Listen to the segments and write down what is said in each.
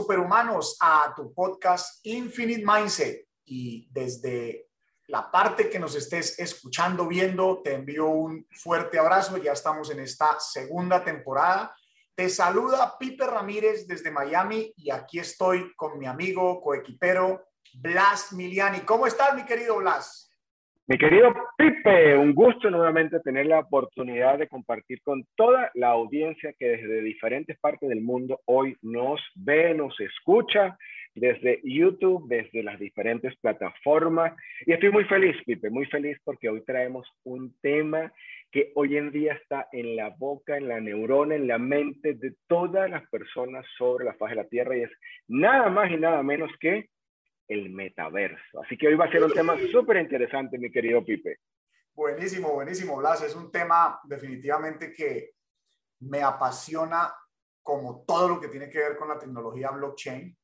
Superhumanos a tu podcast Infinite Mindset y desde la parte que nos estés escuchando, viendo, te envío un fuerte abrazo. Ya estamos en esta segunda temporada. Te saluda Pipe Ramírez desde Miami y aquí estoy con mi amigo coequipero Blas Miliani. ¿Cómo estás, mi querido Blas? Mi querido Pipe, un gusto nuevamente tener la oportunidad de compartir con toda la audiencia que desde diferentes partes del mundo hoy nos ve, nos escucha, desde YouTube, desde las diferentes plataformas. Y estoy muy feliz, Pipe, muy feliz porque hoy traemos un tema que hoy en día está en la boca, en la neurona, en la mente de todas las personas sobre la faz de la Tierra y es nada más y nada menos que el metaverso. Así que hoy va a ser un tema súper interesante, mi querido Pipe. Buenísimo, buenísimo, Blas. Es un tema definitivamente que me apasiona como todo lo que tiene que ver con la tecnología blockchain.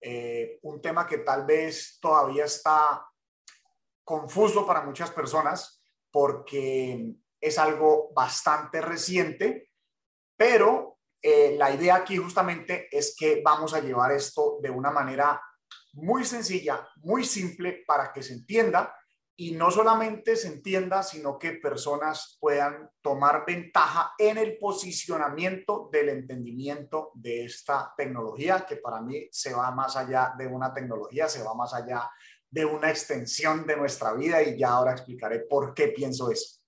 Eh, un tema que tal vez todavía está confuso para muchas personas porque es algo bastante reciente, pero eh, la idea aquí justamente es que vamos a llevar esto de una manera muy sencilla, muy simple para que se entienda y no solamente se entienda, sino que personas puedan tomar ventaja en el posicionamiento del entendimiento de esta tecnología, que para mí se va más allá de una tecnología, se va más allá de una extensión de nuestra vida y ya ahora explicaré por qué pienso eso.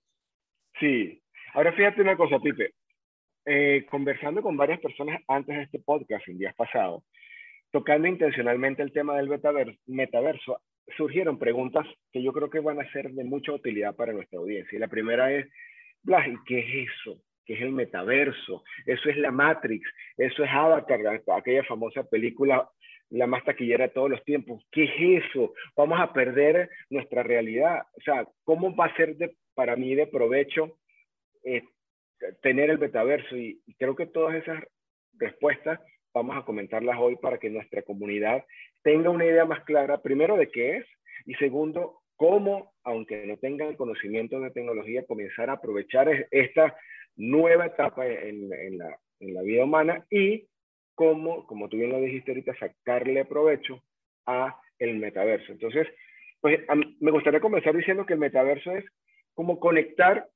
Sí, ahora fíjate una cosa, Pipe. Eh, conversando con varias personas antes de este podcast, en días pasados, tocando intencionalmente el tema del metaverso, surgieron preguntas que yo creo que van a ser de mucha utilidad para nuestra audiencia. Y la primera es, Blas, ¿y qué es eso? ¿Qué es el metaverso? Eso es la Matrix, eso es Avatar, aquella famosa película, la más taquillera de todos los tiempos. ¿Qué es eso? Vamos a perder nuestra realidad. O sea, ¿cómo va a ser de, para mí de provecho eh, tener el metaverso? y creo que todas esas respuestas vamos a comentarlas hoy para que nuestra comunidad tenga una idea más clara, primero, de qué es y segundo, cómo, aunque no tengan conocimiento de tecnología, comenzar a aprovechar esta nueva etapa en, la, en la vida humana y cómo, como tú bien lo dijiste ahorita, sacarle provecho a el metaverso. Entonces, pues me gustaría comenzar diciendo que el metaverso es como conectar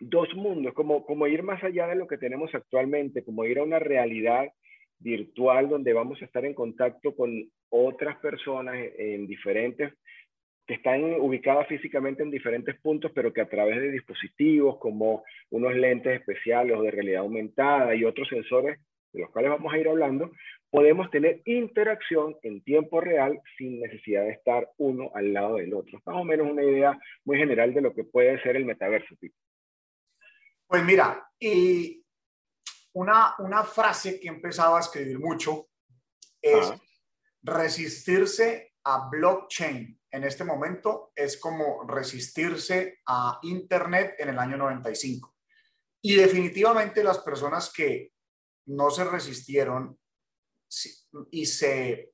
dos mundos, como, como ir más allá de lo que tenemos actualmente, como ir a una realidad virtual donde vamos a estar en contacto con otras personas en diferentes, que están ubicadas físicamente en diferentes puntos, pero que a través de dispositivos como unos lentes especiales o de realidad aumentada y otros sensores de los cuales vamos a ir hablando, podemos tener interacción en tiempo real sin necesidad de estar uno al lado del otro. Más o menos una idea muy general de lo que puede ser el metaverso. Pues mira, una, una frase que he empezado a escribir mucho es resistirse a blockchain en este momento es como resistirse a Internet en el año 95. Y definitivamente las personas que no se resistieron y se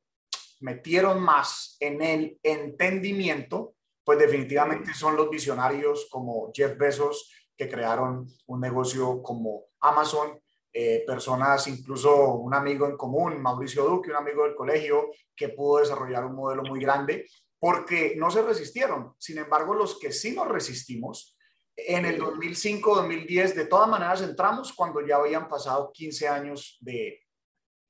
metieron más en el entendimiento, pues definitivamente son los visionarios como Jeff Bezos, que crearon un negocio como Amazon, eh, personas, incluso un amigo en común, Mauricio Duque, un amigo del colegio, que pudo desarrollar un modelo muy grande porque no se resistieron. Sin embargo, los que sí nos resistimos, en el 2005, 2010, de todas maneras entramos cuando ya habían pasado 15 años de,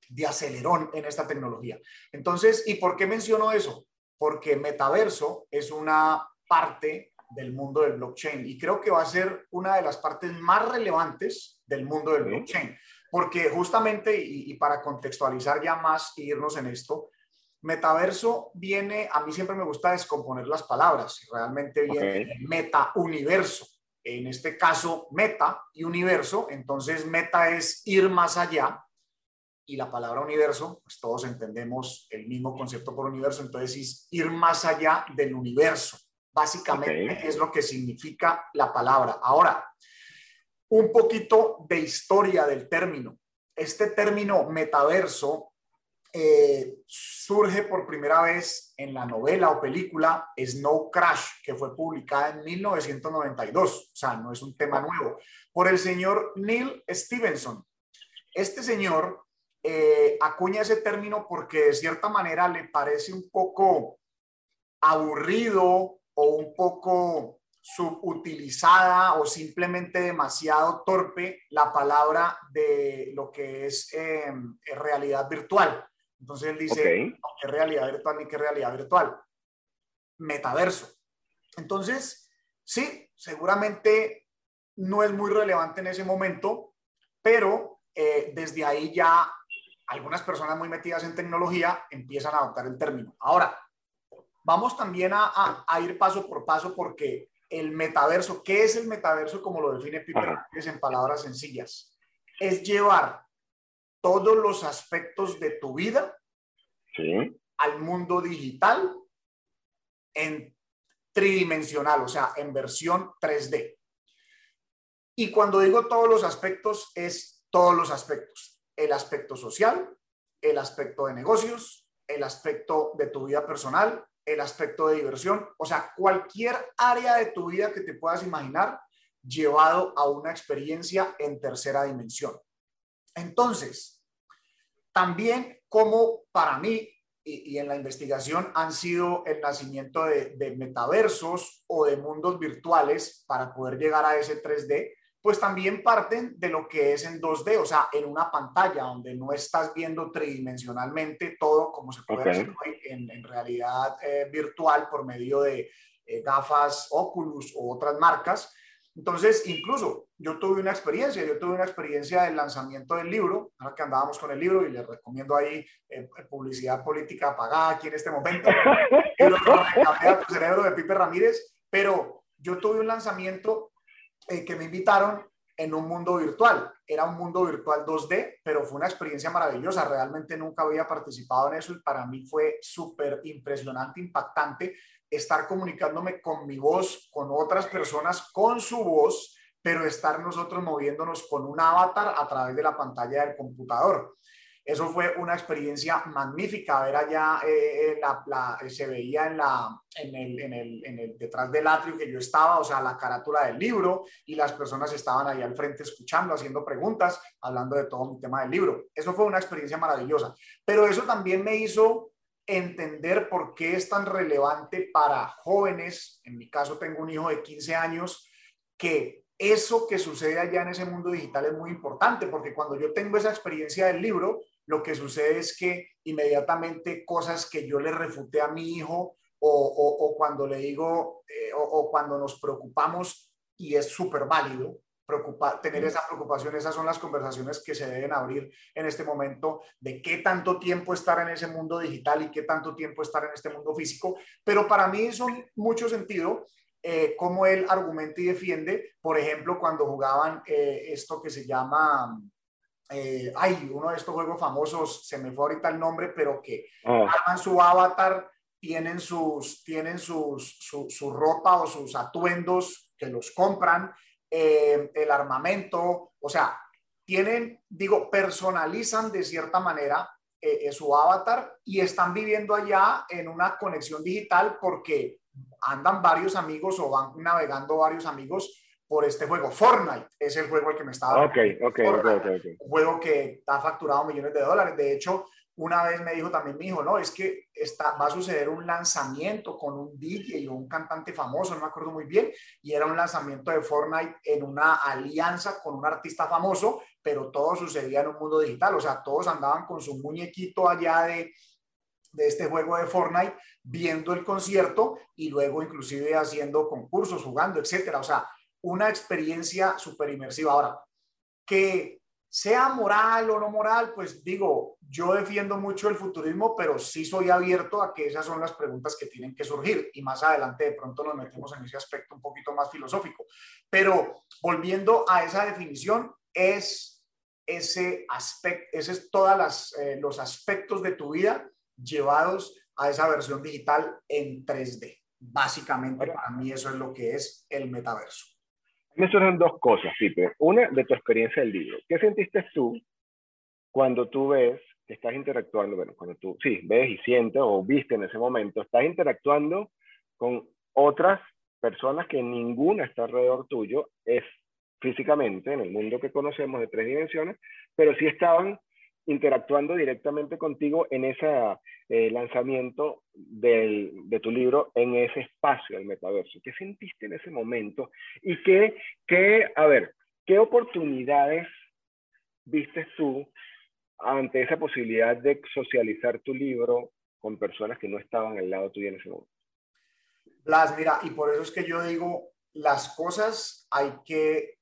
de acelerón en esta tecnología. Entonces, ¿y por qué menciono eso? Porque metaverso es una parte del mundo del blockchain y creo que va a ser una de las partes más relevantes del mundo del blockchain, porque justamente, y, para contextualizar ya más e irnos en esto, metaverso viene, a mí siempre me gusta descomponer las palabras, realmente viene meta-universo. En este caso, meta y universo, entonces meta es ir más allá y la palabra universo, pues todos entendemos el mismo concepto por universo, entonces es ir más allá del universo. Básicamente es lo que significa la palabra. Ahora, un poquito de historia del término. Este término metaverso eh, surge por primera vez en la novela o película Snow Crash, que fue publicada en 1992. O sea, no es un tema nuevo. Por el señor Neil Stevenson. Este señor eh, acuña ese término porque de cierta manera le parece un poco aburrido o un poco subutilizada o simplemente demasiado torpe la palabra de lo que es em, realidad virtual. Entonces él dice, ¿qué realidad virtual ni qué realidad virtual? Metaverso. Entonces, sí, seguramente no es muy relevante en ese momento, pero eh, desde ahí ya algunas personas muy metidas en tecnología empiezan a adoptar el término. Ahora, vamos también a, ir paso por paso porque el metaverso, ¿qué es el metaverso como lo define Piper en palabras sencillas? Es llevar todos los aspectos de tu vida al mundo digital en tridimensional, o sea, en versión 3D. Y cuando digo todos los aspectos, es todos los aspectos. El aspecto social, el aspecto de negocios, el aspecto de tu vida personal, el aspecto de diversión, o sea, cualquier área de tu vida que te puedas imaginar llevado a una experiencia en tercera dimensión. Entonces, también como para mí y, en la investigación han sido el nacimiento de, de, metaversos o de mundos virtuales para poder llegar a ese 3D, pues también parten de lo que es en 2D, o sea, en una pantalla donde no estás viendo tridimensionalmente todo como se puede hacer en, en, realidad eh, virtual por medio de eh, gafas Oculus o otras marcas, entonces, incluso yo tuve una experiencia, yo tuve una experiencia del lanzamiento del libro, ahora que andábamos con el libro y les recomiendo ahí eh, publicidad política pagada aquí en este momento, tu cerebro de Pipe Ramírez, pero yo tuve un lanzamiento eh, que me invitaron en un mundo virtual. Era un mundo virtual 2D, pero fue una experiencia maravillosa. Realmente nunca había participado en eso y para mí fue súper impresionante, impactante, estar comunicándome con mi voz, con otras personas, con su voz, pero estar nosotros moviéndonos con un avatar a través de la pantalla del computador. Eso fue una experiencia magnífica, ver allá, eh, eh, la, se veía en la, en el, en, el, en el, detrás del atrio que yo estaba, o sea, la carátula del libro, y las personas estaban ahí al frente escuchando, haciendo preguntas, hablando de todo mi tema del libro. Eso fue una experiencia maravillosa, pero eso también me hizo entender por qué es tan relevante para jóvenes, en mi caso tengo un hijo de 15 años, que eso que sucede allá en ese mundo digital es muy importante, porque cuando yo tengo esa experiencia del libro, lo que sucede es que inmediatamente cosas que yo le refuté a mi hijo o, cuando le digo eh, o, cuando nos preocupamos y es súper válido, preocupar, tener esa preocupación, esas son las conversaciones que se deben abrir en este momento de qué tanto tiempo estar en ese mundo digital y qué tanto tiempo estar en este mundo físico. Pero para mí son mucho sentido eh, cómo él argumenta y defiende, por ejemplo, cuando jugaban eh, esto que se llama, eh, hay uno de estos juegos famosos, se me fue ahorita el nombre, pero que oh. arman su avatar, tienen, sus, tienen sus, su, su ropa o sus atuendos que los compran eh, el armamento, o sea, tienen, digo, personalizan de cierta manera eh, eh, su avatar y están viviendo allá en una conexión digital porque andan varios amigos o van navegando varios amigos por este juego. Fortnite es el juego al que me estaba. Ok, ok, ok, Un juego que ha facturado millones de dólares. De hecho, una vez me dijo también mi hijo, no, es que está, va a suceder un lanzamiento con un DJ o un cantante famoso, no me acuerdo muy bien, y era un lanzamiento de Fortnite en una alianza con un artista famoso, pero todo sucedía en un mundo digital, o sea, todos andaban con su muñequito allá de, de este juego de Fortnite, viendo el concierto y luego inclusive haciendo concursos, jugando, etcétera, o sea, una experiencia súper inmersiva. Ahora, que sea moral o no moral, pues digo, yo defiendo mucho el futurismo, pero sí soy abierto a que esas son las preguntas que tienen que surgir y más adelante de pronto nos metemos en ese aspecto un poquito más filosófico. Pero volviendo a esa definición, es ese aspecto, ese es todos eh, los aspectos de tu vida llevados a esa versión digital en 3D. Básicamente, para mí eso es lo que es el metaverso me surgen dos cosas, Pipe. Una, de tu experiencia del libro. ¿Qué sentiste tú cuando tú ves que estás interactuando, bueno, cuando tú, sí, ves y sientes o viste en ese momento, estás interactuando con otras personas que ninguna está alrededor tuyo, es físicamente en el mundo que conocemos de tres dimensiones, pero sí estaban interactuando directamente contigo en ese eh, lanzamiento del, de tu libro en ese espacio del metaverso. ¿Qué sentiste en ese momento? Y qué, qué, a ver, ¿qué oportunidades viste tú ante esa posibilidad de socializar tu libro con personas que no estaban al lado tuyo en ese momento? Blas, mira, y por eso es que yo digo, las cosas hay que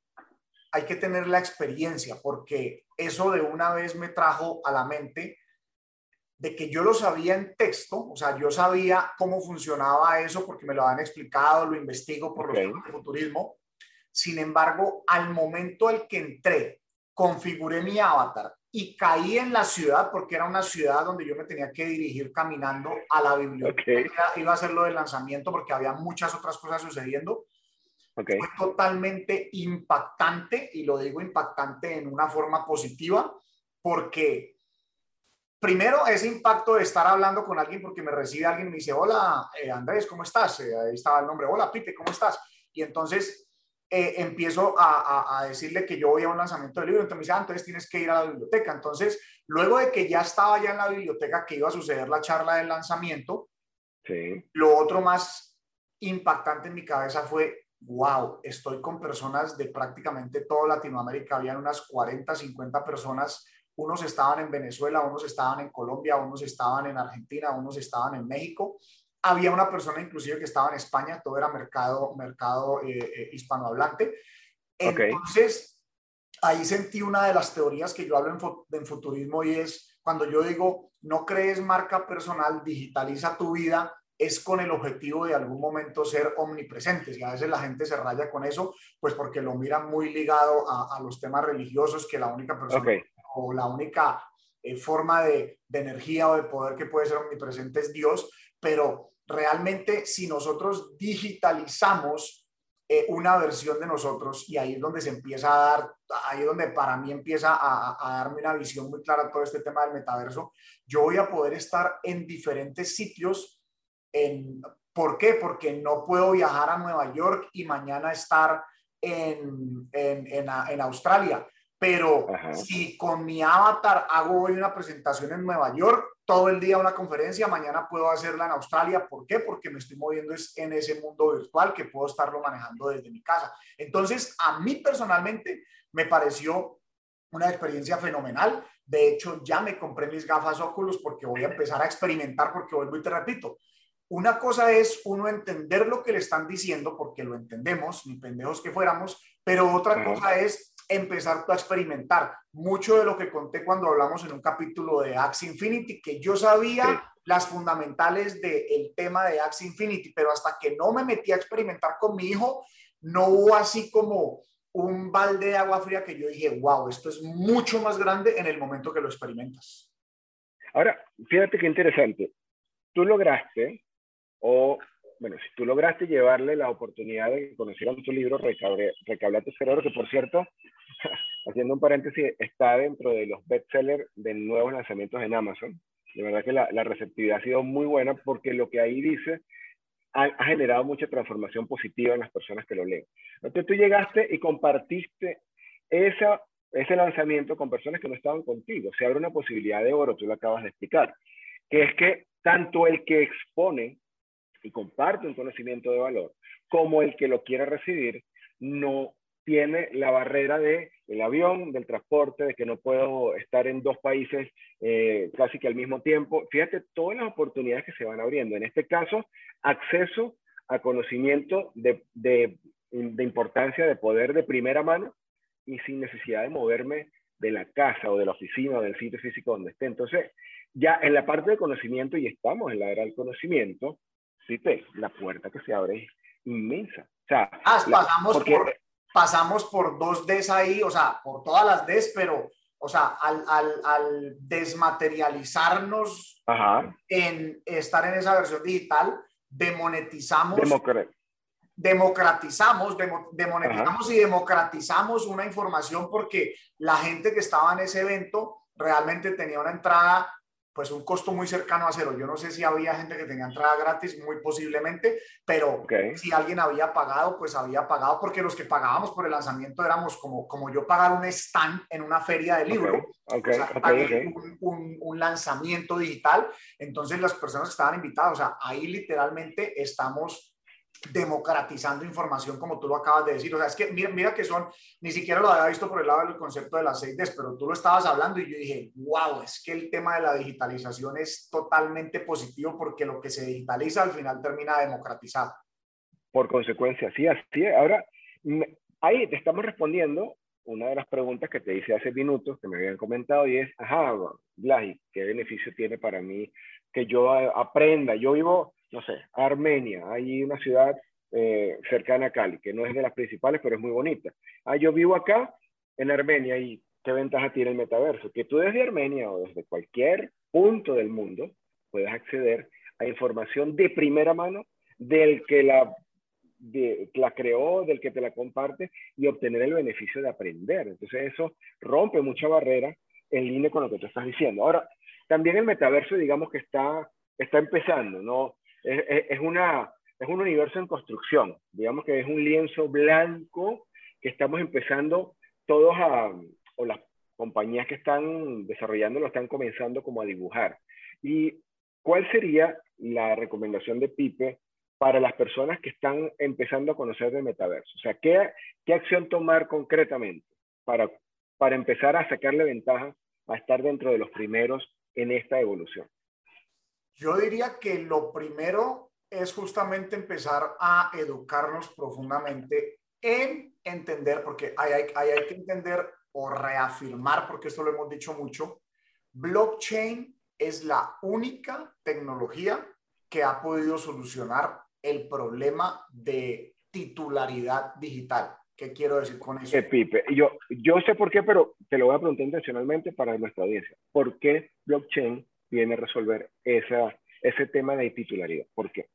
hay que tener la experiencia, porque eso de una vez me trajo a la mente de que yo lo sabía en texto, o sea, yo sabía cómo funcionaba eso porque me lo han explicado, lo investigo por los temas de futurismo. Sin embargo, al momento al que entré, configuré mi avatar y caí en la ciudad porque era una ciudad donde yo me tenía que dirigir caminando a la biblioteca. Iba a hacer lo del lanzamiento porque había muchas otras cosas sucediendo. Fue totalmente impactante y lo digo impactante en una forma positiva porque primero ese impacto de estar hablando con alguien porque me recibe alguien y me dice, hola eh, Andrés, ¿cómo estás? Eh, ahí estaba el nombre, hola Pipe, ¿cómo estás? Y entonces eh, empiezo a, a, decirle que yo voy a un lanzamiento del libro, entonces me dice, ah, entonces tienes que ir a la biblioteca. Entonces, luego de que ya estaba ya en la biblioteca que iba a suceder la charla del lanzamiento, sí. lo otro más impactante en mi cabeza fue wow, estoy con personas de prácticamente toda Latinoamérica, habían unas 40, 50 personas, unos estaban en Venezuela, unos estaban en Colombia, unos estaban en Argentina, unos estaban en México. Había una persona inclusive que estaba en España, todo era mercado, mercado eh, eh, hispanohablante. Entonces, ahí sentí una de las teorías que yo hablo en, en futurismo y es cuando yo digo, no crees marca personal, digitaliza tu vida es con el objetivo de algún momento ser omnipresentes y a veces la gente se raya con eso, pues porque lo miran muy ligado a, los temas religiosos, que la única persona o la única eh, forma de, energía o de poder que puede ser omnipresente es Dios, pero realmente si nosotros digitalizamos eh, una versión de nosotros y ahí es donde se empieza a dar, ahí es donde para mí empieza a, a darme una visión muy clara todo este tema del metaverso, yo voy a poder estar en diferentes sitios ¿Por qué? Porque no puedo viajar a Nueva York y mañana estar en, en, en, Australia. Pero si con mi avatar hago hoy una presentación en Nueva York, todo el día una conferencia, mañana puedo hacerla en Australia. ¿Por qué? Porque me estoy moviendo en ese mundo virtual que puedo estarlo manejando desde mi casa. Entonces, a mí personalmente me pareció una experiencia fenomenal. De hecho, ya me compré mis gafas Oculus porque voy a empezar a experimentar porque vuelvo y te repito, una cosa es uno entender lo que le están diciendo, porque lo entendemos, ni pendejos que fuéramos, pero otra cosa es empezar a experimentar. Mucho de lo que conté cuando hablamos en un capítulo de Axe Infinity, que yo sabía las fundamentales del tema de Axe Infinity, pero hasta que no me metí a experimentar con mi hijo, no hubo así como un balde de agua fría que yo dije, wow, esto es mucho más grande en el momento que lo experimentas. Ahora, fíjate qué interesante. Tú lograste o, bueno, si tú lograste llevarle la oportunidad de que conocieran tu libro, Recablate Cerebro, que por cierto, haciendo un paréntesis, está dentro de los bestsellers de nuevos lanzamientos en Amazon. De verdad que la, la receptividad ha sido muy buena porque lo que ahí dice ha, generado mucha transformación positiva en las personas que lo leen. Entonces tú llegaste y compartiste esa, ese lanzamiento con personas que no estaban contigo. Se abre una posibilidad de oro, tú lo acabas de explicar, que es que tanto el que expone y comparte un conocimiento de valor, como el que lo quiere recibir, no tiene la barrera de el avión, del transporte, de que no puedo estar en dos países eh, casi que al mismo tiempo. Fíjate todas las oportunidades que se van abriendo. En este caso, acceso a conocimiento de, de, de importancia, de poder de primera mano y sin necesidad de moverme de la casa o de la oficina o del sitio físico donde esté. Entonces, ya en la parte de conocimiento, y estamos en la era del conocimiento, sí, la puerta que se abre es inmensa. O sea, ah, pasamos, por, pasamos por dos Ds ahí, o sea, por todas las Ds, pero, o sea, al, al, al desmaterializarnos en estar en esa versión digital, demonetizamos. democratizamos, demonetizamos y democratizamos una información porque la gente que estaba en ese evento realmente tenía una entrada pues un costo muy cercano a cero. Yo no sé si había gente que tenía entrada gratis, muy posiblemente, pero si alguien había pagado, pues había pagado, porque los que pagábamos por el lanzamiento éramos como, como yo pagar un stand en una feria de libro, un, un, lanzamiento digital. Entonces las personas que estaban invitadas, o sea, ahí literalmente estamos democratizando información como tú lo acabas de decir. O sea, es que mira, mira que son, ni siquiera lo había visto por el lado del concepto de las 6Ds, pero tú lo estabas hablando y yo dije, wow, es que el tema de la digitalización es totalmente positivo porque lo que se digitaliza al final termina democratizado. Por consecuencia, sí, así es. Ahora, ahí te estamos respondiendo una de las preguntas que te hice hace minutos, que me habían comentado, y es, ajá, Blahi, ¿qué beneficio tiene para mí que yo aprenda? Yo vivo no sé, Armenia, hay una ciudad eh, cercana a Cali, que no es de las principales, pero es muy bonita. Ah, yo vivo acá en Armenia y ¿qué ventaja tiene el metaverso? Que tú desde Armenia o desde cualquier punto del mundo puedes acceder a información de primera mano del que la, la creó, del que te la comparte y obtener el beneficio de aprender. Entonces eso rompe mucha barrera en línea con lo que tú estás diciendo. Ahora, también el metaverso, digamos que está, está empezando, ¿no? Es, una, es un universo en construcción, digamos que es un lienzo blanco que estamos empezando todos a, o las compañías que están desarrollando lo están comenzando como a dibujar. ¿Y cuál sería la recomendación de Pipe para las personas que están empezando a conocer el metaverso? O sea, ¿qué, qué acción tomar concretamente para, para empezar a sacarle ventaja a estar dentro de los primeros en esta evolución? Yo diría que lo primero es justamente empezar a educarnos profundamente en entender, porque hay, hay, que entender o reafirmar, porque esto lo hemos dicho mucho, blockchain es la única tecnología que ha podido solucionar el problema de titularidad digital. ¿Qué quiero decir con eso? Eh, Pipe, yo, yo sé por qué, pero te lo voy a preguntar intencionalmente para nuestra audiencia. ¿Por qué blockchain viene a resolver esa, ese tema de titularidad. ¿Por qué?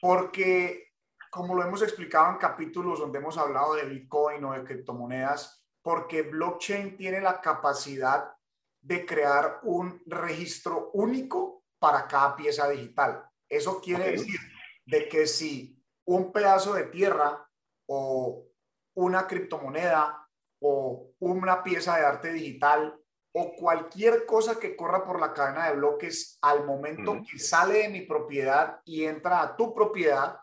Porque, como lo hemos explicado en capítulos donde hemos hablado de Bitcoin o de criptomonedas, porque blockchain tiene la capacidad de crear un registro único para cada pieza digital. Eso quiere decir de que si un pedazo de tierra o una criptomoneda o una pieza de arte digital o cualquier cosa que corra por la cadena de bloques al momento que sale de mi propiedad y entra a tu propiedad,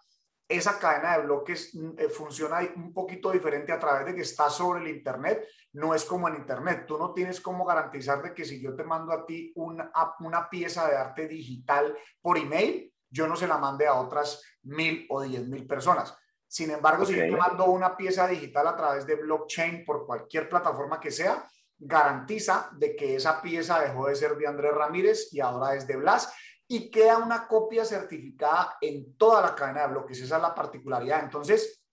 esa cadena de bloques mm, eh, funciona un poquito diferente a través de que está sobre el Internet. No es como en Internet. Tú no tienes cómo garantizar de que si yo te mando a ti una, una pieza de arte digital por email, yo no se la mande a otras mil o diez mil personas. Sin embargo, si yo te mando una pieza digital a través de blockchain por cualquier plataforma que sea, garantiza de que esa pieza dejó de ser de Andrés Ramírez y ahora es de Blas y queda una copia certificada en toda la cadena de bloques. Esa es la particularidad. Entonces,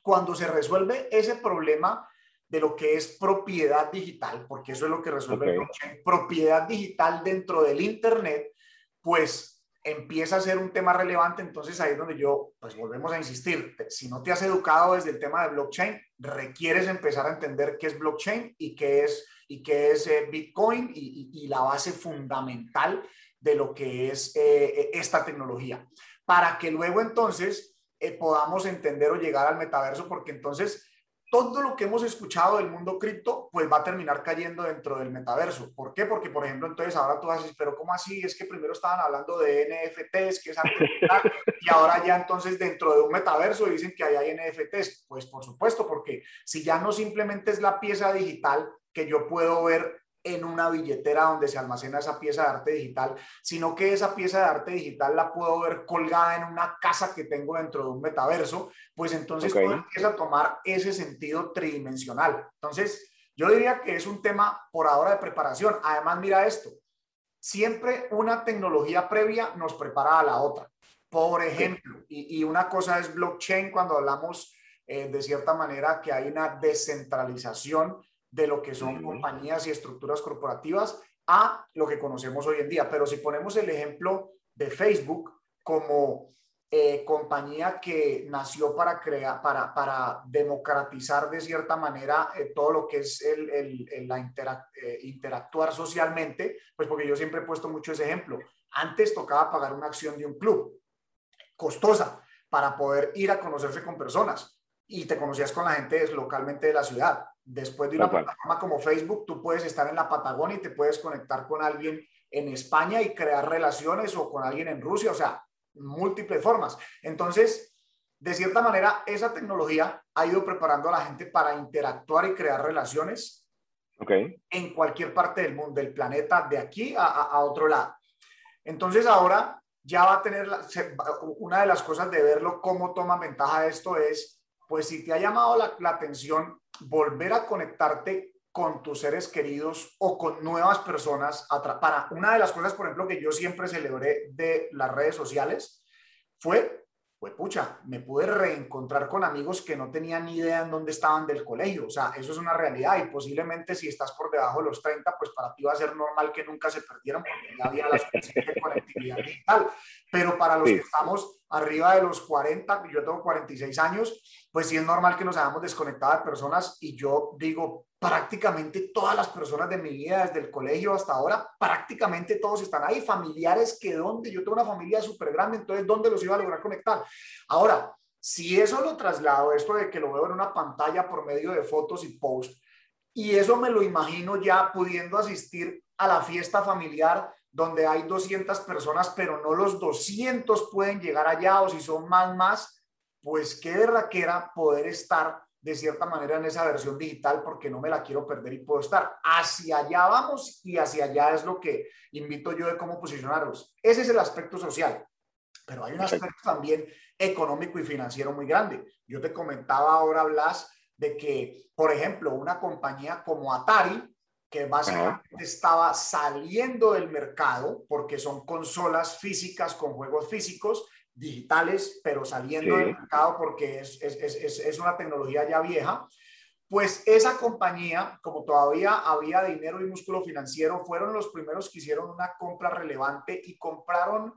cuando se resuelve ese problema de lo que es propiedad digital, porque eso es lo que resuelve blockchain, propiedad digital dentro del Internet, pues empieza a ser un tema relevante, entonces ahí es donde yo, pues volvemos a insistir, si no te has educado desde el tema de blockchain, requieres empezar a entender qué es blockchain y qué es y qué es eh, Bitcoin y, la base fundamental de lo que es eh, esta tecnología, para que luego entonces eh, podamos entender o llegar al metaverso, porque entonces todo lo que hemos escuchado del mundo cripto, pues va a terminar cayendo dentro del metaverso. ¿Por qué? Porque, por ejemplo, entonces ahora tú haces, pero ¿cómo así? Es que primero estaban hablando de NFTs, que es y ahora ya entonces dentro de un metaverso dicen que ahí hay NFTs. Pues por supuesto, porque si ya no simplemente es la pieza digital, que yo puedo ver en una billetera donde se almacena esa pieza de arte digital, sino que esa pieza de arte digital la puedo ver colgada en una casa que tengo dentro de un metaverso, pues entonces empieza a tomar ese sentido tridimensional. Entonces, yo diría que es un tema por ahora de preparación. Además, mira esto, siempre una tecnología previa nos prepara a la otra. Por ejemplo, y, una cosa es blockchain cuando hablamos eh, de cierta manera que hay una descentralización de lo que son compañías y estructuras corporativas a lo que conocemos hoy en día. Pero si ponemos el ejemplo de Facebook como eh, compañía que nació para crear, para, para democratizar de cierta manera eh, todo lo que es el, el, la eh, interactuar socialmente, pues porque yo siempre he puesto mucho ese ejemplo. Antes tocaba pagar una acción de un club, costosa, para poder ir a conocerse con personas y te conocías con la gente localmente de la ciudad. Después de una plataforma como Facebook, tú puedes estar en la Patagonia y te puedes conectar con alguien en España y crear relaciones o con alguien en Rusia. O sea, múltiples formas. Entonces, de cierta manera, esa tecnología ha ido preparando a la gente para interactuar y crear relaciones en cualquier parte del mundo, del planeta, de aquí a, otro lado. Entonces, ahora ya va a tener, una de las cosas de verlo, cómo toma ventaja esto es, pues si te ha llamado la, la atención, volver a conectarte con tus seres queridos o con nuevas personas. Para una de las cosas, por ejemplo, que yo siempre celebré de las redes sociales fue, pues pucha, me pude reencontrar con amigos que no tenían ni idea en dónde estaban del colegio. O sea, eso es una realidad y posiblemente si estás por debajo de los 30, pues para ti va a ser normal que nunca se perdieran porque ya había las de conectividad digital. Pero para los que estamos arriba de los 40, yo tengo 46 años, pues sí es normal que nos hayamos desconectado de personas y yo digo, prácticamente todas las personas de mi vida, desde el colegio hasta ahora, prácticamente todos están ahí, familiares que donde, yo tengo una familia súper grande, entonces ¿dónde los iba a lograr conectar? Ahora, si eso lo traslado, esto de que lo veo en una pantalla por medio de fotos y posts, y eso me lo imagino ya pudiendo asistir a la fiesta familiar donde hay 200 personas, pero no los 200 pueden llegar allá o si son más, más, pues qué era poder estar de cierta manera en esa versión digital porque no me la quiero perder y puedo estar. Hacia allá vamos y hacia allá es lo que invito yo de cómo posicionarlos. Ese es el aspecto social, pero hay un aspecto también económico y financiero muy grande. Yo te comentaba ahora, Blas, de que, por ejemplo, una compañía como Atari, que básicamente estaba saliendo del mercado porque son consolas físicas con juegos físicos, digitales, pero saliendo del mercado porque es, es, es, es, una tecnología ya vieja, pues esa compañía, como todavía había dinero y músculo financiero, fueron los primeros que hicieron una compra relevante y compraron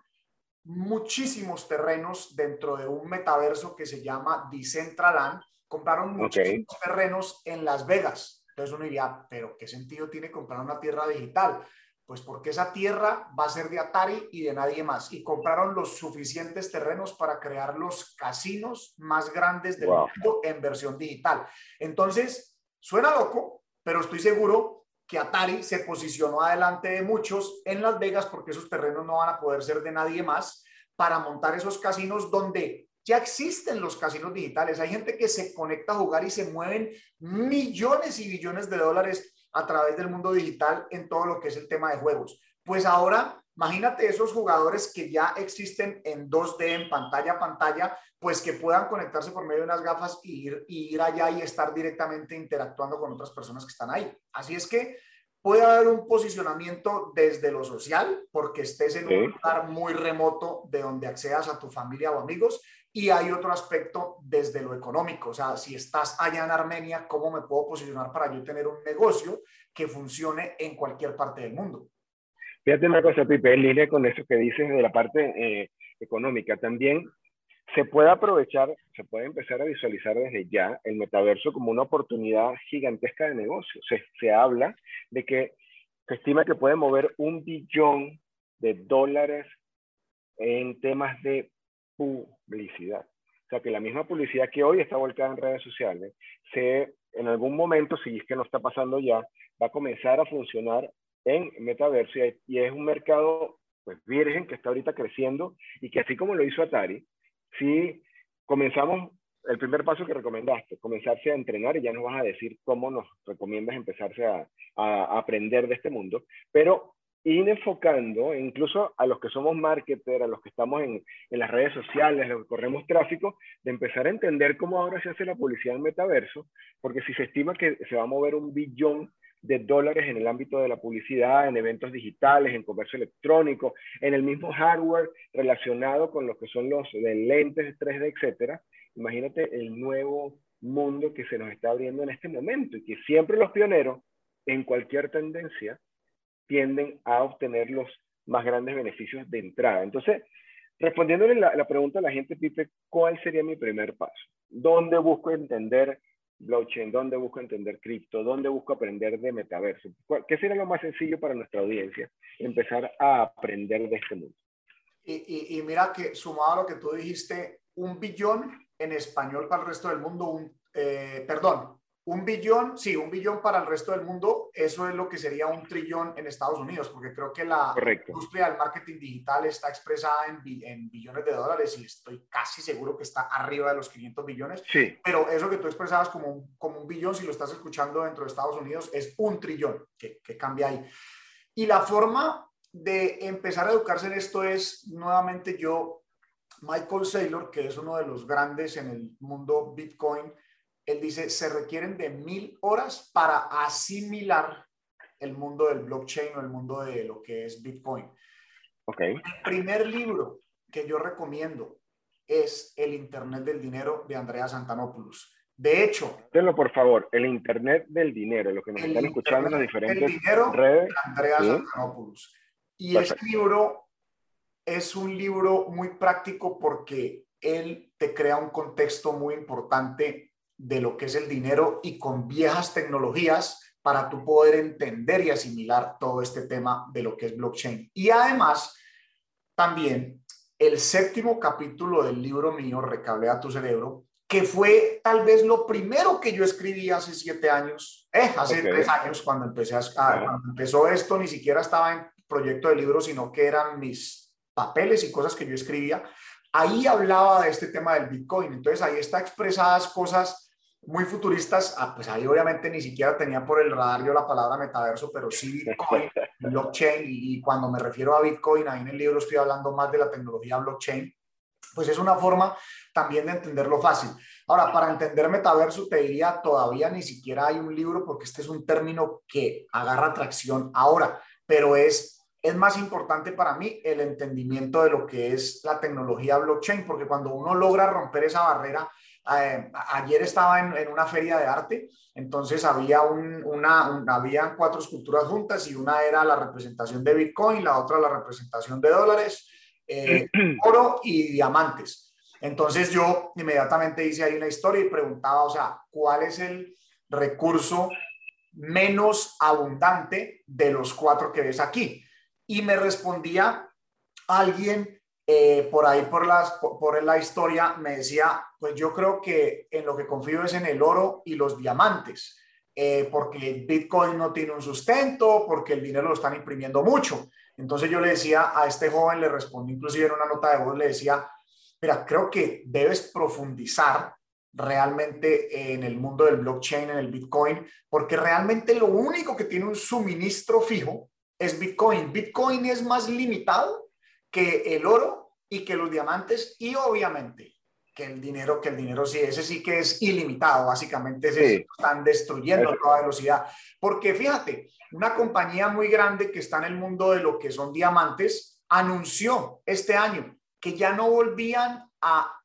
muchísimos terrenos dentro de un metaverso que se llama Decentraland. Compraron muchísimos terrenos en Las Vegas. Entonces uno diría, pero ¿qué sentido tiene comprar una tierra digital? Pues porque esa tierra va a ser de Atari y de nadie más. Y compraron los suficientes terrenos para crear los casinos más grandes del mundo en versión digital. Entonces, suena loco, pero estoy seguro que Atari se posicionó adelante de muchos en Las Vegas porque esos terrenos no van a poder ser de nadie más para montar esos casinos donde ya existen los casinos digitales. Hay gente que se conecta a jugar y se mueven millones y billones de dólares a través del mundo digital en todo lo que es el tema de juegos. Pues ahora, imagínate esos jugadores que ya existen en 2D, en pantalla a pantalla, pues que puedan conectarse por medio de unas gafas y ir, ir allá y estar directamente interactuando con otras personas que están ahí. Así es que puede haber un posicionamiento desde lo social, porque estés en un lugar muy remoto de donde accedas a tu familia o amigos, y hay otro aspecto desde lo económico, o sea, si estás allá en Armenia, ¿cómo me puedo posicionar para yo tener un negocio que funcione en cualquier parte del mundo? Fíjate una cosa, Pipe, en línea con eso que dices de la parte eh, económica, también se puede aprovechar, se puede empezar a visualizar desde ya el metaverso como una oportunidad gigantesca de negocio. Se, se habla de que se estima que puede mover un billón de dólares en temas de publicidad. O sea, que la misma publicidad que hoy está volcada en redes sociales, se, en algún momento, si es que no está pasando ya, va a comenzar a funcionar en metaverso y es un mercado pues virgen que está ahorita creciendo y que así como lo hizo Atari, si comenzamos el primer paso que recomendaste, comenzarse a entrenar y ya nos vas a decir cómo nos recomiendas empezarse a, a aprender de este mundo, pero ir enfocando incluso a los que somos marketers, a los que estamos en, en, las redes sociales, los que corremos tráfico, de empezar a entender cómo ahora se hace la publicidad en metaverso, porque si se estima que se va a mover un billón de dólares en el ámbito de la publicidad, en eventos digitales, en comercio electrónico, en el mismo hardware relacionado con lo que son los de lentes 3D, etcétera. Imagínate el nuevo mundo que se nos está abriendo en este momento y que siempre los pioneros en cualquier tendencia tienden a obtener los más grandes beneficios de entrada. Entonces, respondiéndole la, pregunta a la gente, Pipe, ¿cuál sería mi primer paso? ¿Dónde busco entender blockchain? ¿Dónde busco entender cripto? ¿Dónde busco aprender de metaverso? ¿Qué sería lo más sencillo para nuestra audiencia? Empezar a aprender de este mundo. Y, y, mira que sumado a lo que tú dijiste, un billón en español para el resto del mundo, un, eh, perdón, un billón, sí, un billón para el resto del mundo, eso es lo que sería un trillón en Estados Unidos, porque creo que la industria del marketing digital está expresada en, en, billones de dólares y estoy casi seguro que está arriba de los 500 billones. Sí. Pero eso que tú expresabas como un, como un billón, si lo estás escuchando dentro de Estados Unidos, es un trillón que, que cambia ahí. Y la forma de empezar a educarse en esto es, nuevamente yo, Michael Saylor, que es uno de los grandes en el mundo Bitcoin, él dice, se requieren de mil horas para asimilar el mundo del blockchain o el mundo de lo que es Bitcoin. Okay. El primer libro que yo recomiendo es El Internet del Dinero de Andrea Santanopoulos. De hecho, tenlo por favor, el Internet del Dinero, lo que nos están escuchando en las diferentes redes. De Andrea Santanopoulos. Y ese libro es un libro muy práctico porque él te crea un contexto muy importante de lo que es el dinero y con viejas tecnologías para tú poder entender y asimilar todo este tema de lo que es blockchain. Y además, también el séptimo capítulo del libro mío, Recablea tu cerebro, que fue tal vez lo primero que yo escribí hace siete años, eh, hace tres años, cuando, empecé a, cuando empezó esto, ni siquiera estaba en proyecto de libro, sino que eran mis papeles y cosas que yo escribía. Ahí hablaba de este tema del Bitcoin. Entonces ahí está expresadas cosas muy futuristas, ah, pues ahí obviamente ni siquiera tenía por el radar yo la palabra metaverso, pero sí Bitcoin, blockchain, y, cuando me refiero a Bitcoin, ahí en el libro estoy hablando más de la tecnología blockchain, pues es una forma también de entenderlo fácil. Ahora, para entender metaverso, te diría, todavía ni siquiera hay un libro porque este es un término que agarra atracción ahora, pero es, es más importante para mí el entendimiento de lo que es la tecnología blockchain, porque cuando uno logra romper esa barrera, eh, ayer estaba en, una feria de arte, entonces había, una, había cuatro esculturas juntas y una era la representación de Bitcoin, la otra la representación de dólares, eh, oro y diamantes. Entonces yo inmediatamente hice ahí una historia y preguntaba, o sea, ¿cuál es el recurso menos abundante de los cuatro que ves aquí? Y me respondía alguien eh, por ahí, por, las, por, la historia, me decía, pues yo creo que en lo que confío es en el oro y los diamantes, eh, porque Bitcoin no tiene un sustento, porque el dinero lo están imprimiendo mucho. Entonces yo le decía a este joven, le respondí inclusive en una nota de voz, le decía, mira, creo que debes profundizar realmente en el mundo del blockchain, en el Bitcoin, porque realmente lo único que tiene un suministro fijo es Bitcoin. Bitcoin es más limitado que el oro y que los diamantes y obviamente que el dinero, que el dinero sí, ese sí que es ilimitado, básicamente se están destruyendo a toda velocidad. Porque fíjate, una compañía muy grande que está en el mundo de lo que son diamantes anunció este año que ya no volvían a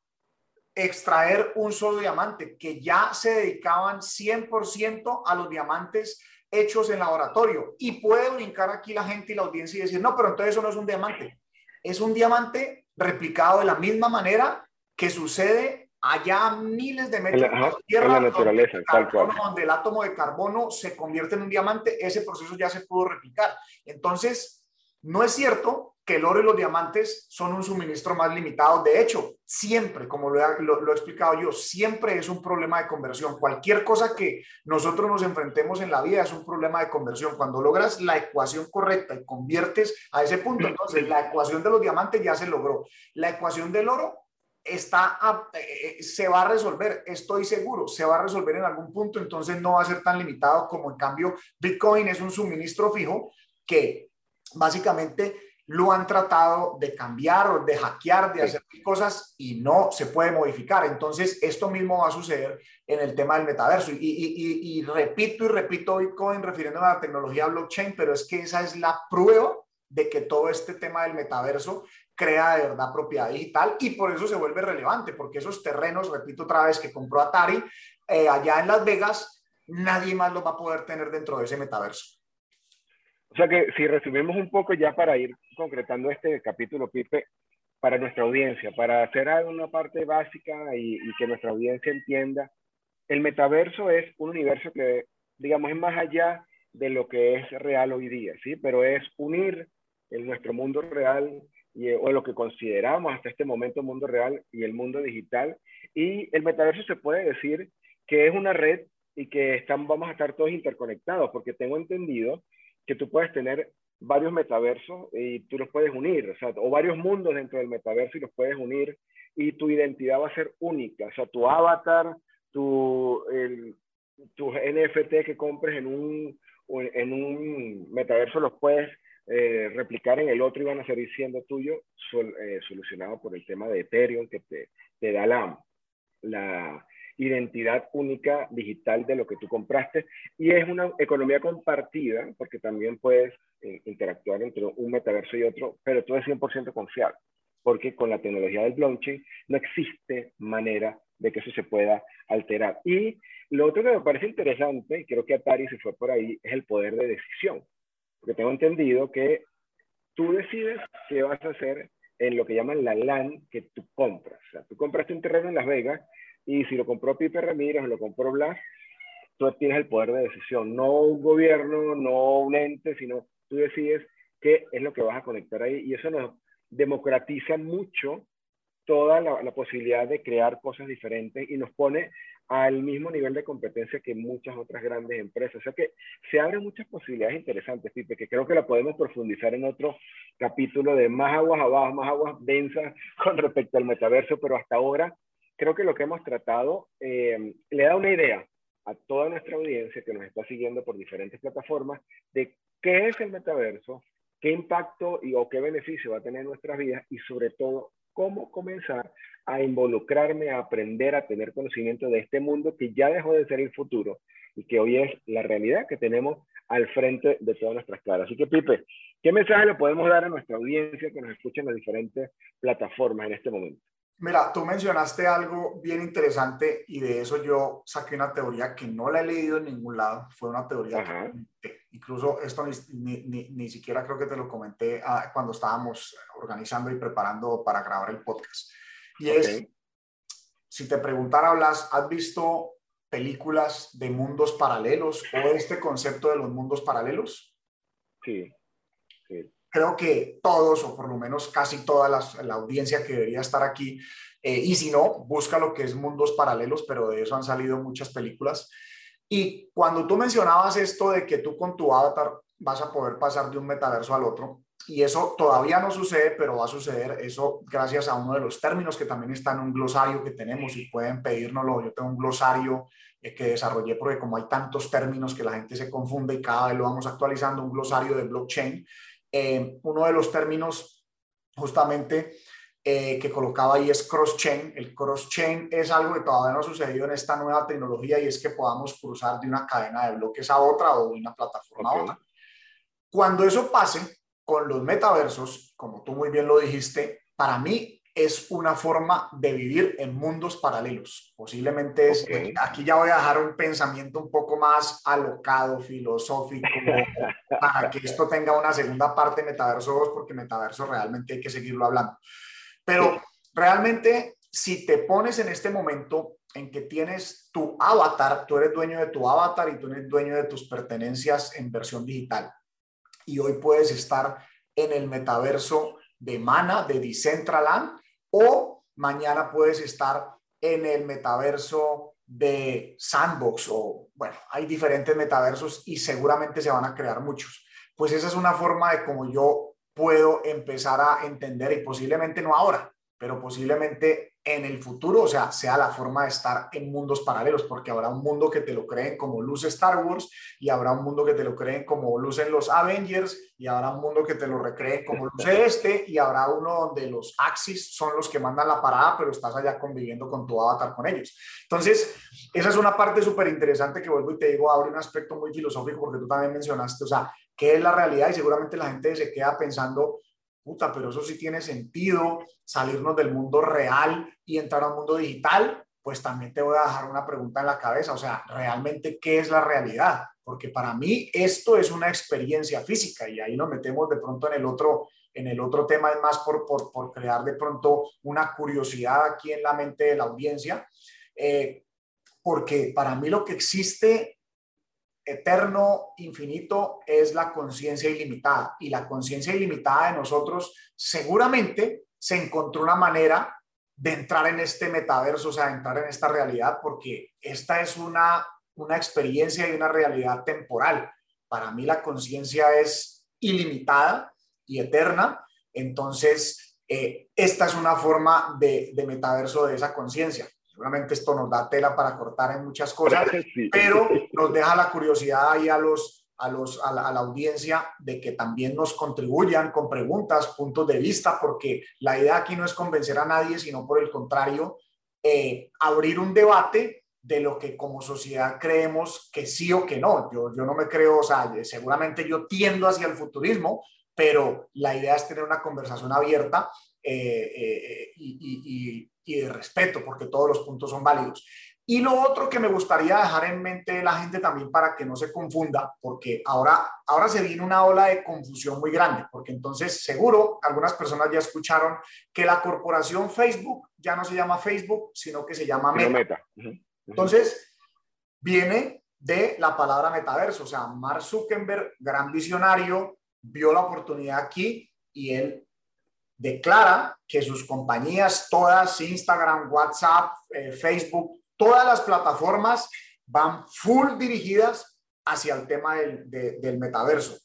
extraer un solo diamante, que ya se dedicaban 100% a los diamantes hechos en laboratorio. Y puede brincar aquí la gente y la audiencia y decir, no, pero entonces eso no es un diamante es un diamante replicado de la misma manera que sucede allá a miles de metros de tierra, en la naturaleza, donde, donde el átomo de carbono se convierte en un diamante, ese proceso ya se pudo replicar. Entonces, no es cierto que el oro y los diamantes son un suministro más limitado. De hecho, siempre, como lo he, lo, he, explicado yo, siempre es un problema de conversión. Cualquier cosa que nosotros nos enfrentemos en la vida es un problema de conversión. Cuando logras la ecuación correcta y conviertes a ese punto, entonces la ecuación de los diamantes ya se logró. La ecuación del oro está eh, eh, se va a resolver, estoy seguro, se va a resolver en algún punto, entonces no va a ser tan limitado como en cambio Bitcoin es un suministro fijo que básicamente lo han tratado de cambiar o de hackear, de hacer cosas y no se puede modificar. Entonces, esto mismo va a suceder en el tema del metaverso. Y, repito y repito Bitcoin refiriéndome a la tecnología blockchain, pero es que esa es la prueba de que todo este tema del metaverso crea de verdad propiedad digital y por eso se vuelve relevante, porque esos terrenos, repito otra vez, que compró Atari eh, allá en Las Vegas, nadie más los va a poder tener dentro de ese metaverso. O sea que si resumimos un poco ya para ir concretando este capítulo, Pipe, para nuestra audiencia, para hacer una parte básica y, y que nuestra audiencia entienda, el metaverso es un universo que, digamos, es más allá de lo que es real hoy día, ¿sí? Pero es unir nuestro mundo real y, o lo que consideramos hasta este momento mundo real y el mundo digital. Y el metaverso se puede decir que es una red y que están, vamos a estar todos interconectados, porque tengo entendido que tú puedes tener varios metaversos y tú los puedes unir, o, sea, o varios mundos dentro del metaverso y los puedes unir y tu identidad va a ser única, o sea, tu avatar, tu, el, tus NFT que compres en un, en un metaverso los puedes eh, replicar en el otro y van a seguir siendo tuyos sol, eh, solucionado por el tema de Ethereum que te, te da la, la, identidad única digital de lo que tú compraste y es una economía compartida porque también puedes eh, interactuar entre un metaverso y otro, pero todo es 100% confiable porque con la tecnología del blockchain no existe manera de que eso se pueda alterar. Y lo otro que me parece interesante, y creo que Atari se fue por ahí, es el poder de decisión. Porque tengo entendido que tú decides qué vas a hacer en lo que llaman la LAN que tú compras. O sea, tú compraste un terreno en Las Vegas y si lo compró Pipe Ramírez o lo compró Blas, tú tienes el poder de decisión. No un gobierno, no un ente, sino tú decides qué es lo que vas a conectar ahí. Y eso nos democratiza mucho toda la, posibilidad de crear cosas diferentes y nos pone al mismo nivel de competencia que muchas otras grandes empresas. O sea que se abren muchas posibilidades interesantes, Pipe, que creo que la podemos profundizar en otro capítulo de más aguas abajo, más aguas densas con respecto al metaverso, pero hasta ahora creo que lo que hemos tratado eh, le da una idea a toda nuestra audiencia que nos está siguiendo por diferentes plataformas de qué es el metaverso, qué impacto y o qué beneficio va a tener en nuestras vidas y sobre todo cómo comenzar a involucrarme, a aprender, a tener conocimiento de este mundo que ya dejó de ser el futuro y que hoy es la realidad que tenemos al frente de todas nuestras caras. Así que, Pipe, ¿qué mensaje le podemos dar a nuestra audiencia que nos escucha en las diferentes plataformas en este momento? Mira, tú mencionaste algo bien interesante y de eso yo saqué una teoría que no la he leído en ningún lado. Fue una teoría que incluso esto ni, ni, ni, siquiera creo que te lo comenté ah, cuando estábamos organizando y preparando para grabar el podcast. Y es, si te preguntara, Blas, ¿has visto películas de mundos paralelos o este concepto de los mundos paralelos? Sí, sí creo que todos, o por lo menos casi toda la audiencia que debería estar aquí, eh, y si no, busca lo que es mundos paralelos, pero de eso han salido muchas películas. Y cuando tú mencionabas esto de que tú con tu avatar vas a poder pasar de un metaverso al otro, y eso todavía no sucede, pero va a suceder eso gracias a uno de los términos que también está en un glosario que tenemos y pueden pedírnoslo. Yo tengo un glosario eh, que desarrollé porque como hay tantos términos que la gente se confunde y cada vez lo vamos actualizando, un glosario de blockchain eh, uno de los términos justamente eh, que colocaba ahí es cross-chain. El cross-chain es algo que todavía no ha sucedido en esta nueva tecnología y es que podamos cruzar de una cadena de bloques a otra o de una plataforma a otra. Cuando eso pase con los metaversos, como tú muy bien lo dijiste, para mí es una forma de vivir en mundos paralelos. Posiblemente es, aquí ya voy a dejar un pensamiento un poco más alocado, filosófico, para que esto tenga una segunda parte de Metaverso 2, porque Metaverso realmente hay que seguirlo hablando. Pero realmente, si te pones en este momento en que tienes tu avatar, tú eres dueño de tu avatar y tú eres dueño de tus pertenencias en versión digital. Y hoy puedes estar en el metaverso de Mana, de Decentraland, o mañana puedes estar en el metaverso de Sandbox o, bueno, hay diferentes metaversos y seguramente se van a crear muchos. Pues esa es una forma de cómo yo puedo empezar a entender y posiblemente no ahora, pero posiblemente en el futuro, o sea, sea la forma de estar en mundos paralelos, porque habrá un mundo que te lo creen como luce Star Wars y habrá un mundo que te lo creen como lucen los Avengers y habrá un mundo que te lo recreen como luce este y habrá uno donde los Axis son los que mandan la parada, pero estás allá conviviendo con tu avatar con ellos. Entonces, esa es una parte súper interesante que vuelvo y te digo, abre un aspecto muy filosófico porque tú también mencionaste, o sea, qué es la realidad y seguramente la gente se queda pensando, puta, pero eso sí tiene sentido, salirnos del mundo real y entrar a un mundo digital, pues también te voy a dejar una pregunta en la cabeza, o sea, realmente, ¿qué es la realidad? porque para mí esto es una experiencia física y ahí nos metemos de pronto en el otro, en el otro tema, es más por, por, por crear de pronto una curiosidad aquí en la mente de la audiencia, eh, porque para mí lo que existe eterno, infinito, es la conciencia ilimitada. Y la conciencia ilimitada de nosotros seguramente se encontró una manera de entrar en este metaverso, o sea, entrar en esta realidad, porque esta es una, una experiencia y una realidad temporal. Para mí la conciencia es ilimitada y eterna, entonces eh, esta es una forma de, de metaverso de esa conciencia. Seguramente esto nos da tela para cortar en muchas cosas, pero nos deja la curiosidad ahí a los, a, los, a, la, audiencia de que también nos contribuyan con preguntas, puntos de vista, porque la idea aquí no es convencer a nadie, sino por el contrario, eh, abrir un debate de lo que como sociedad creemos que sí o que no. Yo, yo no me creo, o sea, seguramente yo tiendo hacia el futurismo, pero la idea es tener una conversación abierta eh, eh, y, y, de respeto, porque todos los puntos son válidos. Y lo otro que me gustaría dejar en mente de la gente también para que no se confunda, porque ahora, ahora se viene una ola de confusión muy grande, porque entonces seguro algunas personas ya escucharon que la corporación Facebook ya no se llama Facebook, sino que se llama Meta. Entonces, viene de la palabra metaverso, o sea, Mark Zuckerberg, gran visionario, vio la oportunidad aquí y él declara que sus compañías, todas, Instagram, WhatsApp, eh, Facebook, todas las plataformas van full dirigidas hacia el tema del, del metaverso.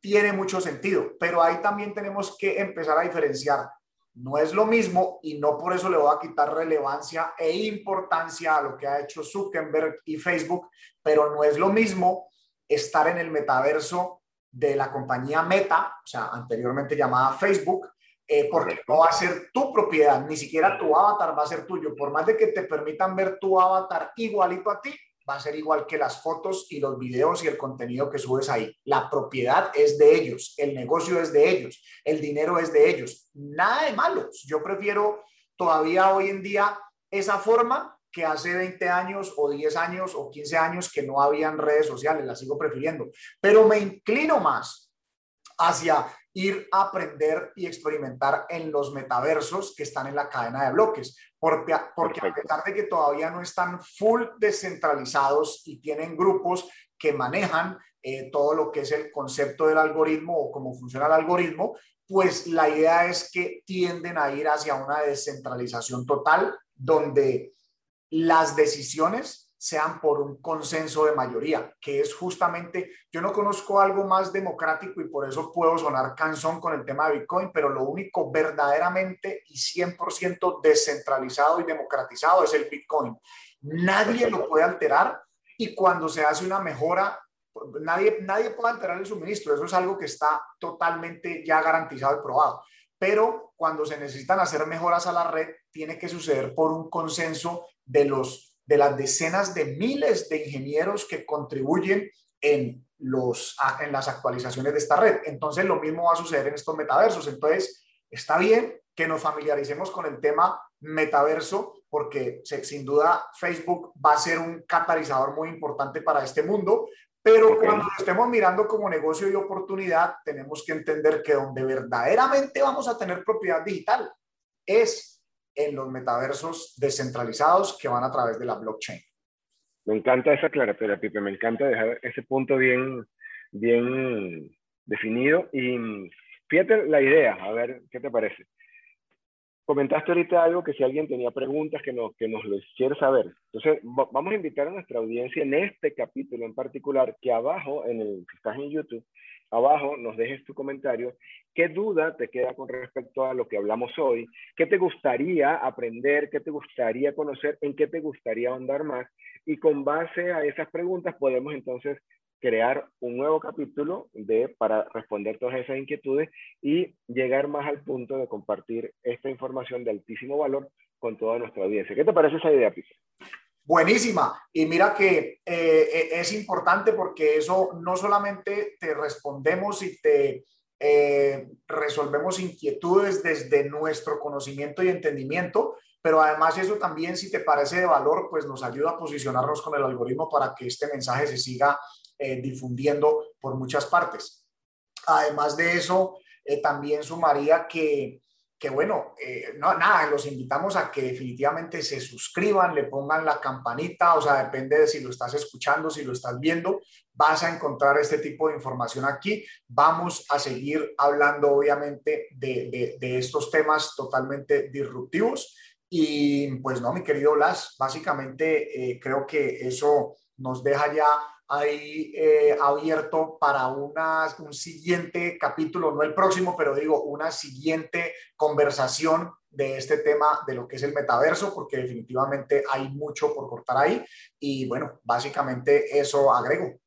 Tiene mucho sentido, pero ahí también tenemos que empezar a diferenciar. No es lo mismo y no por eso le voy a quitar relevancia e importancia a lo que ha hecho Zuckerberg y Facebook, pero no es lo mismo estar en el metaverso de la compañía Meta, o sea, anteriormente llamada Facebook, eh, porque no va a ser tu propiedad, ni siquiera tu avatar va a ser tuyo. Por más de que te permitan ver tu avatar igualito a ti, va a ser igual que las fotos y los videos y el contenido que subes ahí. La propiedad es de ellos, el negocio es de ellos, el dinero es de ellos. Nada de malos. Yo prefiero todavía hoy en día esa forma que hace 20 años o 10 años o 15 años que no habían redes sociales, la sigo prefiriendo, pero me inclino más hacia ir a aprender y experimentar en los metaversos que están en la cadena de bloques, porque, porque a pesar de que todavía no están full descentralizados y tienen grupos que manejan eh, todo lo que es el concepto del algoritmo o cómo funciona el algoritmo, pues la idea es que tienden a ir hacia una descentralización total donde las decisiones sean por un consenso de mayoría, que es justamente, yo no conozco algo más democrático y por eso puedo sonar canzón con el tema de Bitcoin, pero lo único verdaderamente y 100% descentralizado y democratizado es el Bitcoin. Nadie lo puede alterar y cuando se hace una mejora, nadie, nadie puede alterar el suministro, eso es algo que está totalmente ya garantizado y probado. Pero cuando se necesitan hacer mejoras a la red, tiene que suceder por un consenso de los de las decenas de miles de ingenieros que contribuyen en, los, en las actualizaciones de esta red. Entonces, lo mismo va a suceder en estos metaversos. Entonces, está bien que nos familiaricemos con el tema metaverso, porque sin duda Facebook va a ser un catalizador muy importante para este mundo, pero cuando lo estemos mirando como negocio y oportunidad, tenemos que entender que donde verdaderamente vamos a tener propiedad digital es en los metaversos descentralizados que van a través de la blockchain. Me encanta esa aclaratoria, Pipe, me encanta dejar ese punto bien, bien definido. Y fíjate la idea, a ver qué te parece. Comentaste ahorita algo que si alguien tenía preguntas que nos, que nos lo quiere saber. Entonces, vamos a invitar a nuestra audiencia en este capítulo en particular, que abajo, en el que estás en YouTube, abajo nos dejes tu comentario. ¿Qué duda te queda con respecto a lo que hablamos hoy? ¿Qué te gustaría aprender? ¿Qué te gustaría conocer? ¿En qué te gustaría ahondar más? Y con base a esas preguntas podemos entonces crear un nuevo capítulo de, para responder todas esas inquietudes y llegar más al punto de compartir esta información de altísimo valor con toda nuestra audiencia. ¿Qué te parece esa idea, Pipe? Buenísima. Y mira que eh, eh, es importante porque eso no solamente te respondemos y te eh, resolvemos inquietudes desde nuestro conocimiento y entendimiento, pero además eso también, si te parece de valor, pues nos ayuda a posicionarnos con el algoritmo para que este mensaje se siga eh, difundiendo por muchas partes. Además de eso, eh, también sumaría que bueno, eh, no, nada, los invitamos a que definitivamente se suscriban, le pongan la campanita, o sea, depende de si lo estás escuchando, si lo estás viendo, vas a encontrar este tipo de información aquí. Vamos a seguir hablando, obviamente, de, de, estos temas totalmente disruptivos. Y pues no, mi querido Blas, básicamente eh, creo que eso nos deja ya ahí eh, abierto para una, un siguiente capítulo, no el próximo, pero digo, una siguiente conversación de este tema de lo que es el metaverso, porque definitivamente hay mucho por cortar ahí. Y bueno, básicamente eso agrego.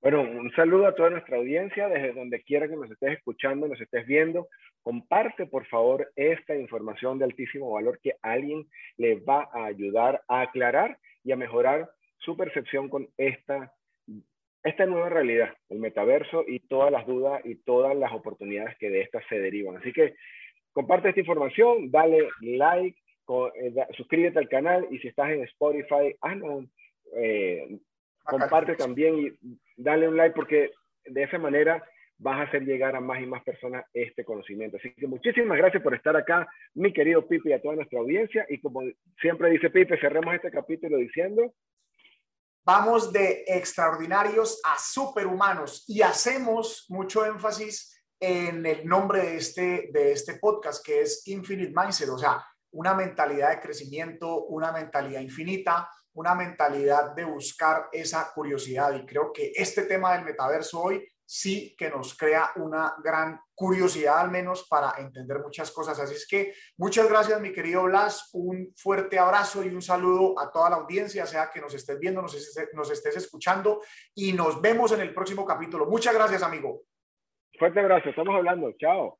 Bueno, un saludo a toda nuestra audiencia, desde donde quiera que nos estés escuchando, nos estés viendo. Comparte, por favor, esta información de altísimo valor que alguien le va a ayudar a aclarar y a mejorar su percepción con esta, esta nueva realidad, el metaverso y todas las dudas y todas las oportunidades que de esta se derivan. Así que comparte esta información, dale like, eh, suscríbete al canal y si estás en Spotify, eh, comparte también y dale un like porque de esa manera vas a hacer llegar a más y más personas este conocimiento. Así que muchísimas gracias por estar acá, mi querido Pipe y a toda nuestra audiencia. Y como siempre dice Pipe, cerremos este capítulo diciendo vamos de extraordinarios a superhumanos y hacemos mucho énfasis en el nombre de este, de este podcast, que es Infinite Mindset, o sea, una mentalidad de crecimiento, una mentalidad infinita, una mentalidad de buscar esa curiosidad. Y creo que este tema del metaverso hoy sí que nos crea una gran curiosidad al menos para entender muchas cosas. Así es que muchas gracias, mi querido Blas. Un fuerte abrazo y un saludo a toda la audiencia, sea que nos estés viendo, nos estés, escuchando y nos vemos en el próximo capítulo. Muchas gracias, amigo. Fuerte abrazo, estamos hablando. Chao.